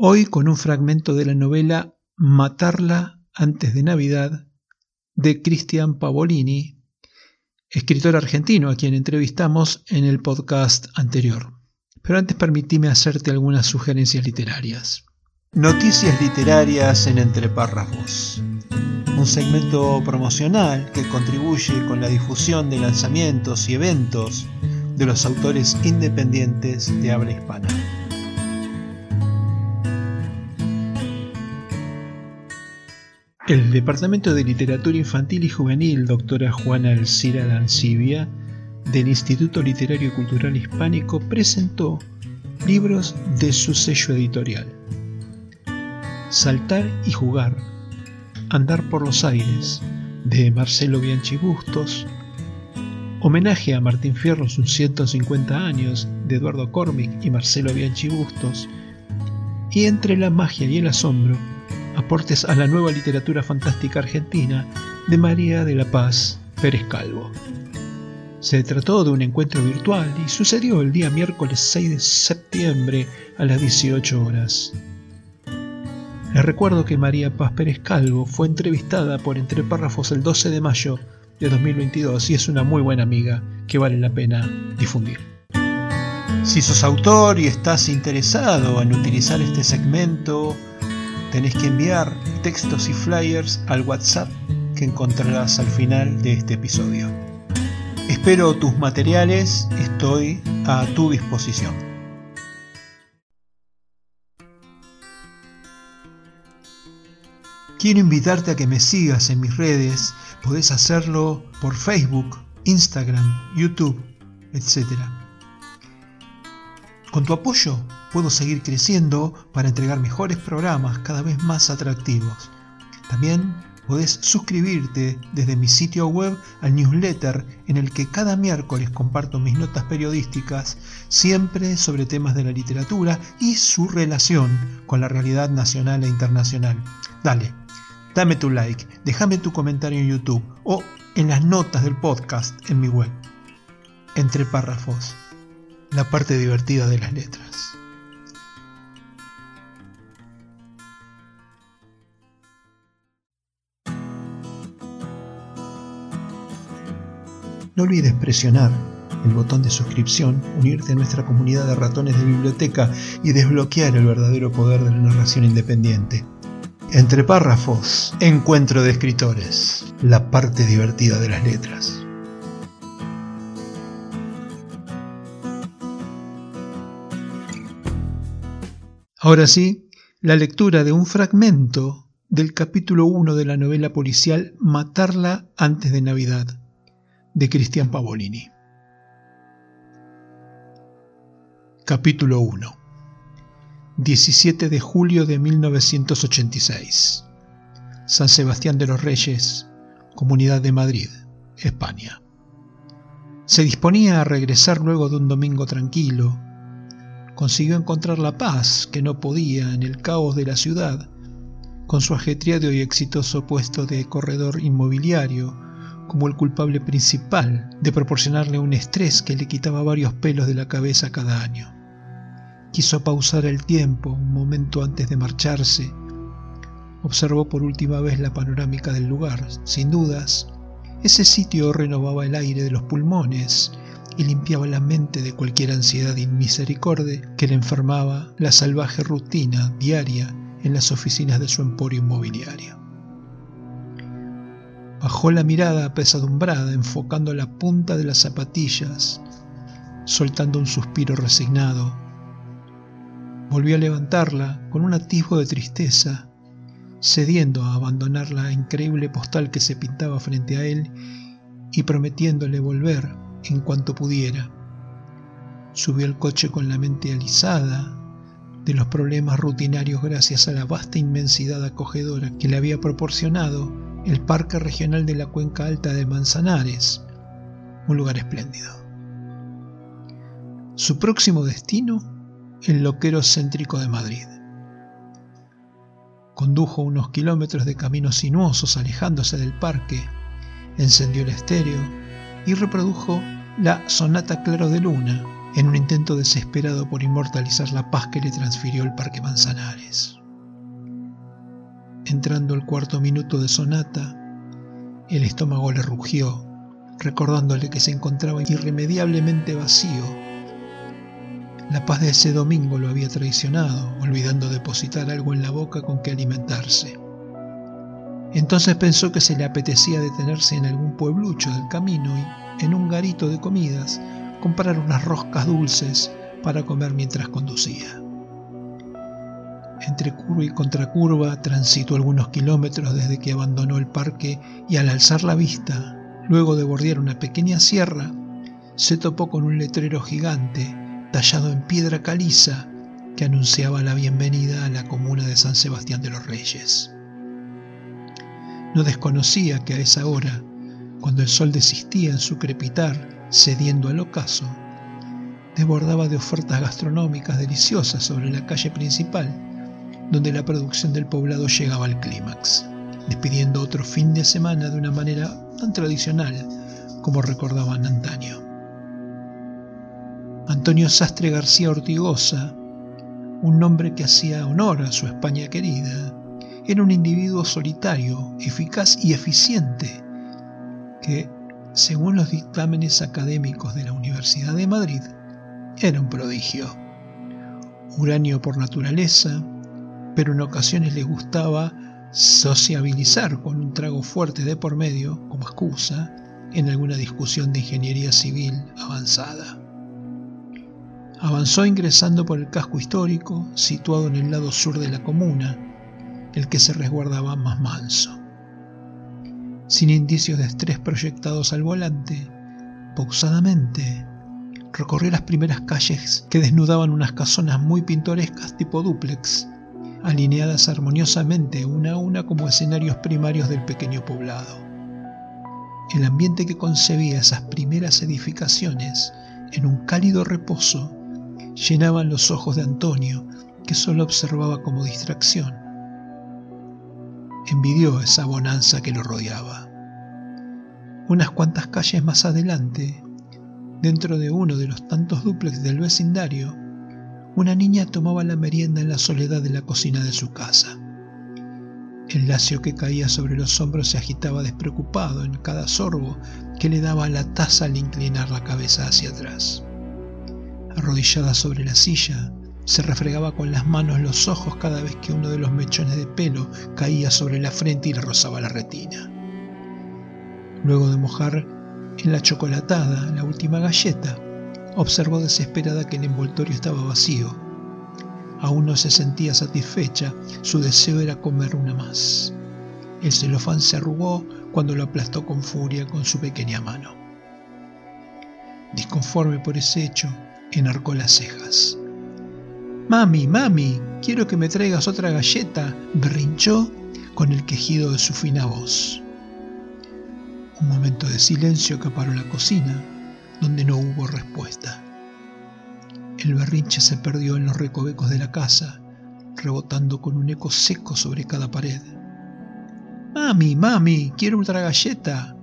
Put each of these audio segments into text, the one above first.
Hoy con un fragmento de la novela Matarla antes de Navidad de Cristian Pavolini, escritor argentino a quien entrevistamos en el podcast anterior. Pero antes permitime hacerte algunas sugerencias literarias. Noticias literarias en Entre Párrafos un segmento promocional que contribuye con la difusión de lanzamientos y eventos de los autores independientes de habla hispana. El Departamento de Literatura Infantil y Juvenil, doctora Juana Elcira Dancibia, del Instituto Literario y Cultural Hispánico, presentó libros de su sello editorial. Saltar y jugar Andar por los aires de Marcelo Bianchi Bustos, homenaje a Martín Fierro sus 150 años de Eduardo Cormick y Marcelo Bianchi Bustos, y entre la magia y el asombro, aportes a la nueva literatura fantástica argentina de María de la Paz Pérez Calvo. Se trató de un encuentro virtual y sucedió el día miércoles 6 de septiembre a las 18 horas. Les recuerdo que María Paz Pérez Calvo fue entrevistada por Entre Párrafos el 12 de mayo de 2022 y es una muy buena amiga que vale la pena difundir. Si sos autor y estás interesado en utilizar este segmento, tenés que enviar textos y flyers al WhatsApp que encontrarás al final de este episodio. Espero tus materiales, estoy a tu disposición. Quiero invitarte a que me sigas en mis redes. Podés hacerlo por Facebook, Instagram, YouTube, etc. Con tu apoyo puedo seguir creciendo para entregar mejores programas cada vez más atractivos. También podés suscribirte desde mi sitio web al newsletter en el que cada miércoles comparto mis notas periodísticas, siempre sobre temas de la literatura y su relación con la realidad nacional e internacional. Dale, Dame tu like, déjame tu comentario en YouTube o en las notas del podcast en mi web. Entre párrafos, la parte divertida de las letras. No olvides presionar el botón de suscripción, unirte a nuestra comunidad de ratones de biblioteca y desbloquear el verdadero poder de la narración independiente. Entre párrafos, encuentro de escritores, la parte divertida de las letras. Ahora sí, la lectura de un fragmento del capítulo 1 de la novela policial Matarla antes de Navidad, de Cristian Pavolini. Capítulo 1 17 de julio de 1986. San Sebastián de los Reyes, Comunidad de Madrid, España. Se disponía a regresar luego de un domingo tranquilo. Consiguió encontrar la paz que no podía en el caos de la ciudad, con su ajetreado y exitoso puesto de corredor inmobiliario como el culpable principal de proporcionarle un estrés que le quitaba varios pelos de la cabeza cada año. Quiso pausar el tiempo un momento antes de marcharse. Observó por última vez la panorámica del lugar. Sin dudas, ese sitio renovaba el aire de los pulmones y limpiaba la mente de cualquier ansiedad inmisericordia que le enfermaba la salvaje rutina diaria en las oficinas de su emporio inmobiliario. Bajó la mirada apesadumbrada, enfocando la punta de las zapatillas, soltando un suspiro resignado. Volvió a levantarla con un atisbo de tristeza, cediendo a abandonar la increíble postal que se pintaba frente a él y prometiéndole volver en cuanto pudiera. Subió al coche con la mente alisada de los problemas rutinarios gracias a la vasta inmensidad acogedora que le había proporcionado el Parque Regional de la Cuenca Alta de Manzanares, un lugar espléndido. Su próximo destino, el loquero céntrico de Madrid. Condujo unos kilómetros de caminos sinuosos alejándose del parque, encendió el estéreo y reprodujo la Sonata Claro de Luna en un intento desesperado por inmortalizar la paz que le transfirió el Parque Manzanares. Entrando el cuarto minuto de sonata, el estómago le rugió, recordándole que se encontraba irremediablemente vacío. La paz de ese domingo lo había traicionado, olvidando depositar algo en la boca con que alimentarse. Entonces pensó que se le apetecía detenerse en algún pueblucho del camino y, en un garito de comidas, comprar unas roscas dulces para comer mientras conducía. Entre curva y contracurva transitó algunos kilómetros desde que abandonó el parque y al alzar la vista, luego de bordear una pequeña sierra, se topó con un letrero gigante tallado en piedra caliza que anunciaba la bienvenida a la comuna de San Sebastián de los Reyes. No desconocía que a esa hora, cuando el sol desistía en su crepitar, cediendo al ocaso, desbordaba de ofertas gastronómicas deliciosas sobre la calle principal donde la producción del poblado llegaba al clímax, despidiendo otro fin de semana de una manera tan tradicional como recordaban antaño. Antonio Sastre García Ortigosa, un nombre que hacía honor a su España querida, era un individuo solitario, eficaz y eficiente, que, según los dictámenes académicos de la Universidad de Madrid, era un prodigio. Uranio por naturaleza, pero en ocasiones le gustaba sociabilizar con un trago fuerte de por medio como excusa en alguna discusión de ingeniería civil avanzada. Avanzó ingresando por el casco histórico, situado en el lado sur de la comuna, el que se resguardaba más manso. Sin indicios de estrés proyectados al volante, pausadamente recorrió las primeras calles que desnudaban unas casonas muy pintorescas tipo dúplex alineadas armoniosamente una a una como escenarios primarios del pequeño poblado. El ambiente que concebía esas primeras edificaciones en un cálido reposo llenaban los ojos de Antonio, que solo observaba como distracción. Envidió esa bonanza que lo rodeaba. Unas cuantas calles más adelante, dentro de uno de los tantos duplex del vecindario, una niña tomaba la merienda en la soledad de la cocina de su casa. El lacio que caía sobre los hombros se agitaba despreocupado en cada sorbo que le daba la taza al inclinar la cabeza hacia atrás. Arrodillada sobre la silla, se refregaba con las manos los ojos cada vez que uno de los mechones de pelo caía sobre la frente y le rozaba la retina. Luego de mojar en la chocolatada la última galleta, Observó desesperada que el envoltorio estaba vacío. Aún no se sentía satisfecha, su deseo era comer una más. El celofán se arrugó cuando lo aplastó con furia con su pequeña mano. Disconforme por ese hecho, enarcó las cejas. Mami, mami, quiero que me traigas otra galleta, berrinchó con el quejido de su fina voz. Un momento de silencio acaparó la cocina donde no hubo respuesta. El berrinche se perdió en los recovecos de la casa, rebotando con un eco seco sobre cada pared. Mami, mami, quiero otra galleta.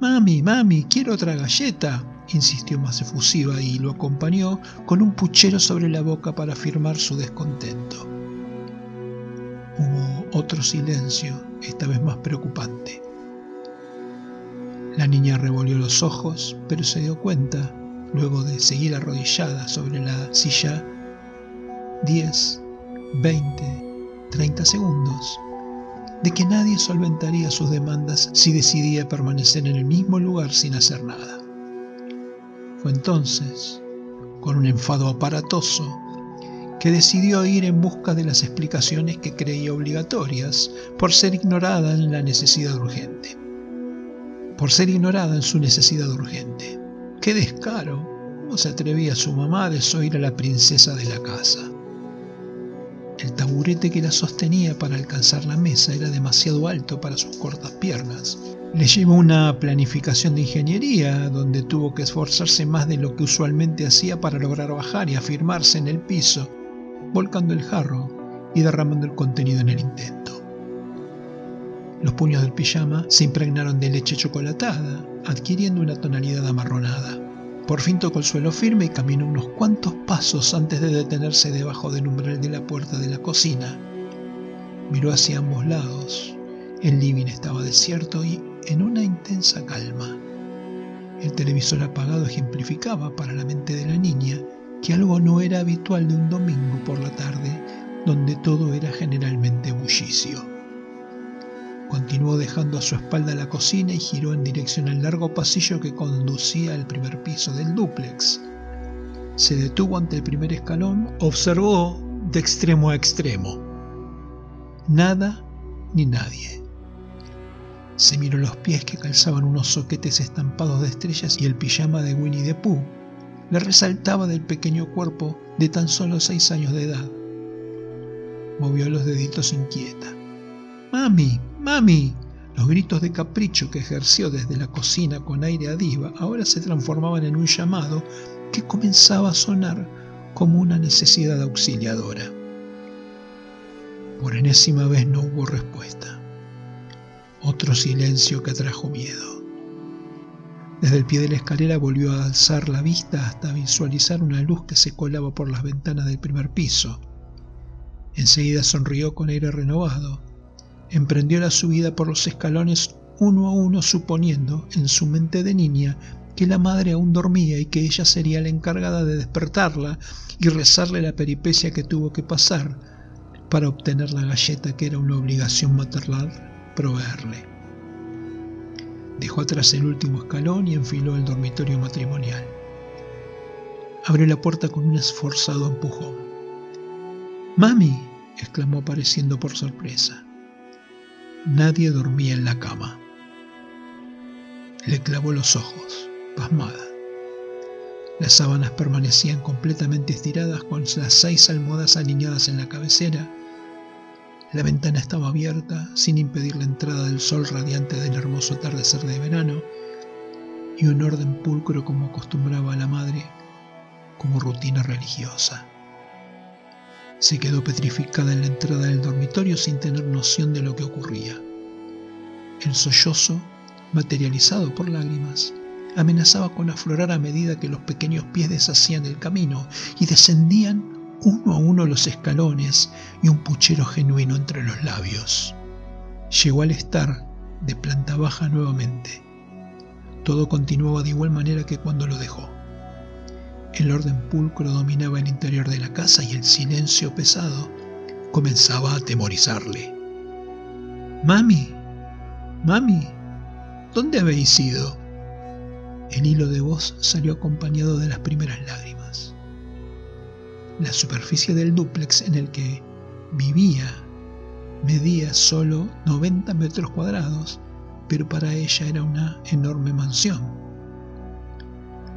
Mami, mami, quiero otra galleta, insistió más efusiva y lo acompañó con un puchero sobre la boca para afirmar su descontento. Hubo otro silencio, esta vez más preocupante. La niña revolvió los ojos, pero se dio cuenta, luego de seguir arrodillada sobre la silla, diez, veinte, 30 segundos, de que nadie solventaría sus demandas si decidía permanecer en el mismo lugar sin hacer nada. Fue entonces, con un enfado aparatoso, que decidió ir en busca de las explicaciones que creía obligatorias por ser ignorada en la necesidad urgente. Por ser ignorada en su necesidad urgente. ¡Qué descaro! ¿Cómo se atrevía su mamá a desoír a la princesa de la casa? El taburete que la sostenía para alcanzar la mesa era demasiado alto para sus cortas piernas. Le llevó una planificación de ingeniería donde tuvo que esforzarse más de lo que usualmente hacía para lograr bajar y afirmarse en el piso volcando el jarro y derramando el contenido en el intento. Los puños del pijama se impregnaron de leche chocolatada, adquiriendo una tonalidad amarronada. Por fin tocó el suelo firme y caminó unos cuantos pasos antes de detenerse debajo del umbral de la puerta de la cocina. Miró hacia ambos lados. El living estaba desierto y en una intensa calma. El televisor apagado ejemplificaba para la mente de la niña que algo no era habitual de un domingo por la tarde, donde todo era generalmente bullicio. Continuó dejando a su espalda la cocina y giró en dirección al largo pasillo que conducía al primer piso del dúplex. Se detuvo ante el primer escalón, observó de extremo a extremo. Nada ni nadie. Se miró los pies que calzaban unos soquetes estampados de estrellas y el pijama de Winnie the Pooh le resaltaba del pequeño cuerpo de tan solo seis años de edad. Movió los deditos inquieta. ¡Mami! ¡Mami! Los gritos de capricho que ejerció desde la cocina con aire a ahora se transformaban en un llamado que comenzaba a sonar como una necesidad auxiliadora. Por enésima vez no hubo respuesta. Otro silencio que atrajo miedo. Desde el pie de la escalera volvió a alzar la vista hasta visualizar una luz que se colaba por las ventanas del primer piso. Enseguida sonrió con aire renovado. Emprendió la subida por los escalones uno a uno suponiendo, en su mente de niña, que la madre aún dormía y que ella sería la encargada de despertarla y rezarle la peripecia que tuvo que pasar para obtener la galleta que era una obligación maternal proveerle. Dejó atrás el último escalón y enfiló el dormitorio matrimonial. Abrió la puerta con un esforzado empujón. ¡Mami! exclamó apareciendo por sorpresa. Nadie dormía en la cama. Le clavó los ojos, pasmada. Las sábanas permanecían completamente estiradas con las seis almohadas alineadas en la cabecera la ventana estaba abierta sin impedir la entrada del sol radiante del hermoso atardecer de verano y un orden pulcro como acostumbraba a la madre como rutina religiosa. Se quedó petrificada en la entrada del dormitorio sin tener noción de lo que ocurría. El sollozo, materializado por lágrimas, amenazaba con aflorar a medida que los pequeños pies deshacían el camino y descendían uno a uno los escalones y un puchero genuino entre los labios. Llegó al estar de planta baja nuevamente. Todo continuaba de igual manera que cuando lo dejó. El orden pulcro dominaba el interior de la casa y el silencio pesado comenzaba a atemorizarle. Mami, mami, ¿dónde habéis ido? El hilo de voz salió acompañado de las primeras lágrimas. La superficie del dúplex en el que vivía medía solo 90 metros cuadrados, pero para ella era una enorme mansión.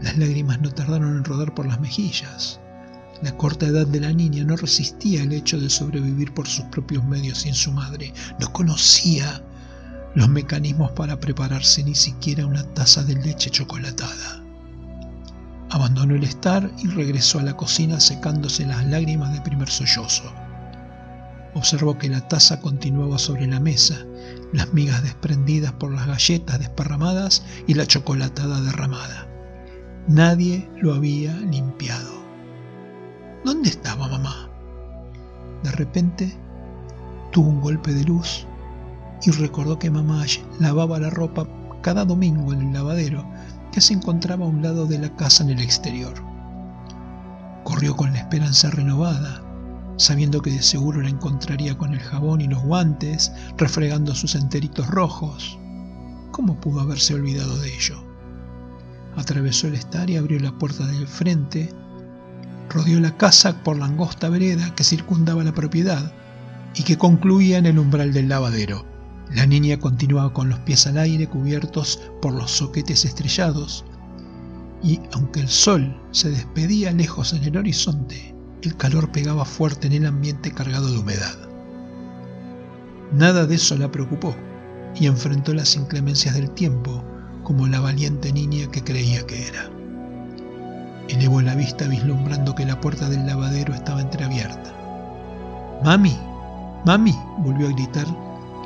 Las lágrimas no tardaron en rodar por las mejillas. La corta edad de la niña no resistía el hecho de sobrevivir por sus propios medios sin su madre. No conocía los mecanismos para prepararse ni siquiera una taza de leche chocolatada. Abandonó el estar y regresó a la cocina secándose las lágrimas de primer sollozo. Observó que la taza continuaba sobre la mesa, las migas desprendidas por las galletas desparramadas y la chocolatada derramada. Nadie lo había limpiado. ¿Dónde estaba mamá? De repente tuvo un golpe de luz y recordó que mamá lavaba la ropa cada domingo en el lavadero que se encontraba a un lado de la casa en el exterior. Corrió con la esperanza renovada. sabiendo que de seguro la encontraría con el jabón y los guantes, refregando sus enteritos rojos. ¿Cómo pudo haberse olvidado de ello? Atravesó el estar y abrió la puerta del frente, rodeó la casa por la angosta vereda que circundaba la propiedad y que concluía en el umbral del lavadero. La niña continuaba con los pies al aire cubiertos por los soquetes estrellados, y aunque el sol se despedía lejos en el horizonte, el calor pegaba fuerte en el ambiente cargado de humedad. Nada de eso la preocupó y enfrentó las inclemencias del tiempo como la valiente niña que creía que era. Elevó la vista vislumbrando que la puerta del lavadero estaba entreabierta. ¡Mami! ¡Mami! volvió a gritar,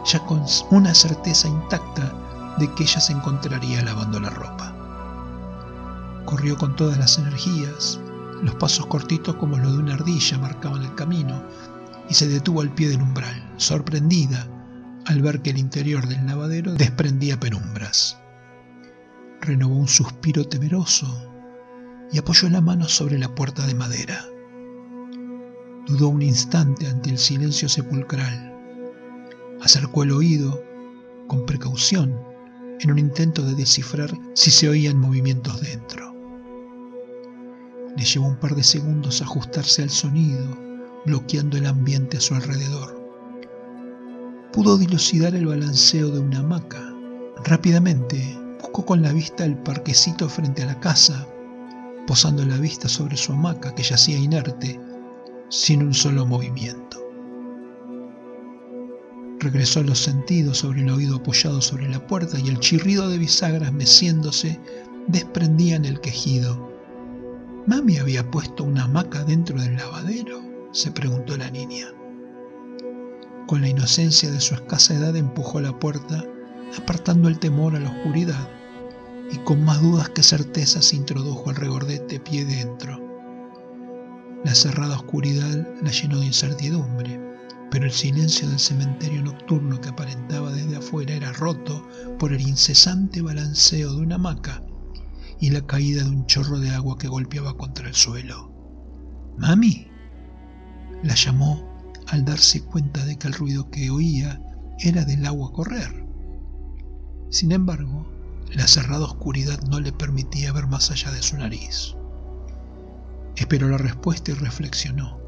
ya con una certeza intacta de que ella se encontraría lavando la ropa. Corrió con todas las energías, los pasos cortitos como los de una ardilla marcaban el camino, y se detuvo al pie del umbral, sorprendida al ver que el interior del lavadero desprendía penumbras. Renovó un suspiro temeroso y apoyó la mano sobre la puerta de madera. Dudó un instante ante el silencio sepulcral. Acercó el oído con precaución en un intento de descifrar si se oían movimientos dentro. Le llevó un par de segundos ajustarse al sonido, bloqueando el ambiente a su alrededor. Pudo dilucidar el balanceo de una hamaca. Rápidamente buscó con la vista el parquecito frente a la casa, posando la vista sobre su hamaca que yacía inerte, sin un solo movimiento. Regresó los sentidos sobre el oído apoyado sobre la puerta y el chirrido de bisagras meciéndose desprendían el quejido ¿Mami había puesto una hamaca dentro del lavadero? se preguntó la niña. Con la inocencia de su escasa edad empujó la puerta, apartando el temor a la oscuridad, y con más dudas que certezas introdujo el regordete pie dentro. La cerrada oscuridad la llenó de incertidumbre, pero el silencio del cementerio nocturno que aparentaba desde afuera era roto por el incesante balanceo de una hamaca y la caída de un chorro de agua que golpeaba contra el suelo. ¡Mami! La llamó al darse cuenta de que el ruido que oía era del agua correr. Sin embargo, la cerrada oscuridad no le permitía ver más allá de su nariz. Esperó la respuesta y reflexionó.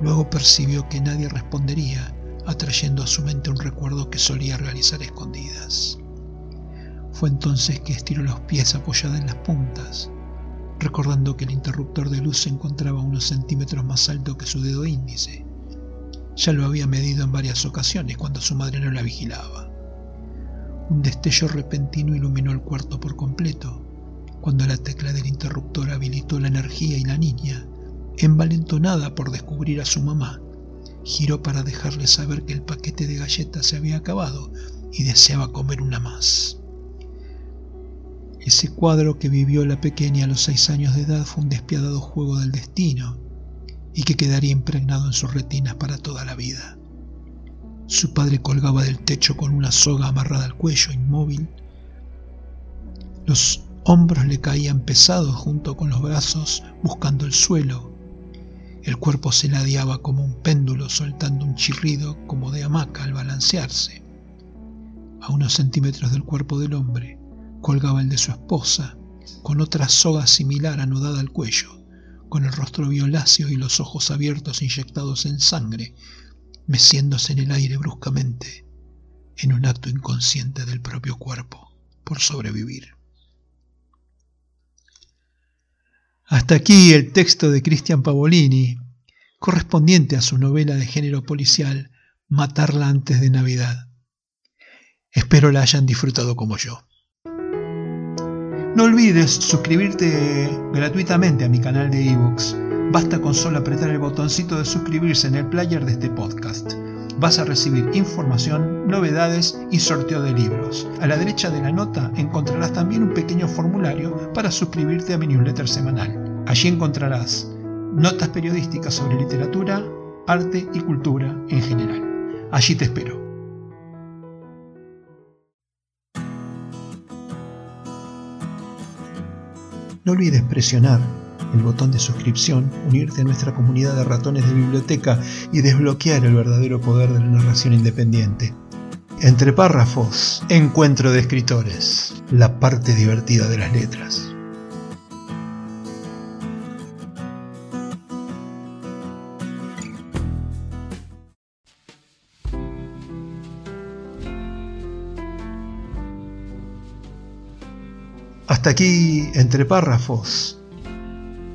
Luego percibió que nadie respondería, atrayendo a su mente un recuerdo que solía realizar escondidas. Fue entonces que estiró los pies apoyada en las puntas, recordando que el interruptor de luz se encontraba unos centímetros más alto que su dedo índice. Ya lo había medido en varias ocasiones cuando su madre no la vigilaba. Un destello repentino iluminó el cuarto por completo, cuando la tecla del interruptor habilitó la energía y la niña, envalentonada por descubrir a su mamá, giró para dejarle saber que el paquete de galletas se había acabado y deseaba comer una más. Ese cuadro que vivió la pequeña a los seis años de edad fue un despiadado juego del destino y que quedaría impregnado en sus retinas para toda la vida. Su padre colgaba del techo con una soga amarrada al cuello, inmóvil. Los hombros le caían pesados junto con los brazos buscando el suelo. El cuerpo se ladeaba como un péndulo soltando un chirrido como de hamaca al balancearse. A unos centímetros del cuerpo del hombre colgaba el de su esposa, con otra soga similar anudada al cuello, con el rostro violáceo y los ojos abiertos inyectados en sangre, meciéndose en el aire bruscamente, en un acto inconsciente del propio cuerpo, por sobrevivir. Hasta aquí el texto de Cristian Pavolini, correspondiente a su novela de género policial Matarla antes de Navidad. Espero la hayan disfrutado como yo. No olvides suscribirte gratuitamente a mi canal de ebooks. Basta con solo apretar el botoncito de suscribirse en el player de este podcast. Vas a recibir información, novedades y sorteo de libros. A la derecha de la nota encontrarás también un pequeño formulario para suscribirte a mi newsletter semanal. Allí encontrarás notas periodísticas sobre literatura, arte y cultura en general. Allí te espero. No olvides presionar el botón de suscripción, unirte a nuestra comunidad de ratones de biblioteca y desbloquear el verdadero poder de la narración independiente. Entre párrafos, encuentro de escritores, la parte divertida de las letras. Hasta aquí, entre párrafos,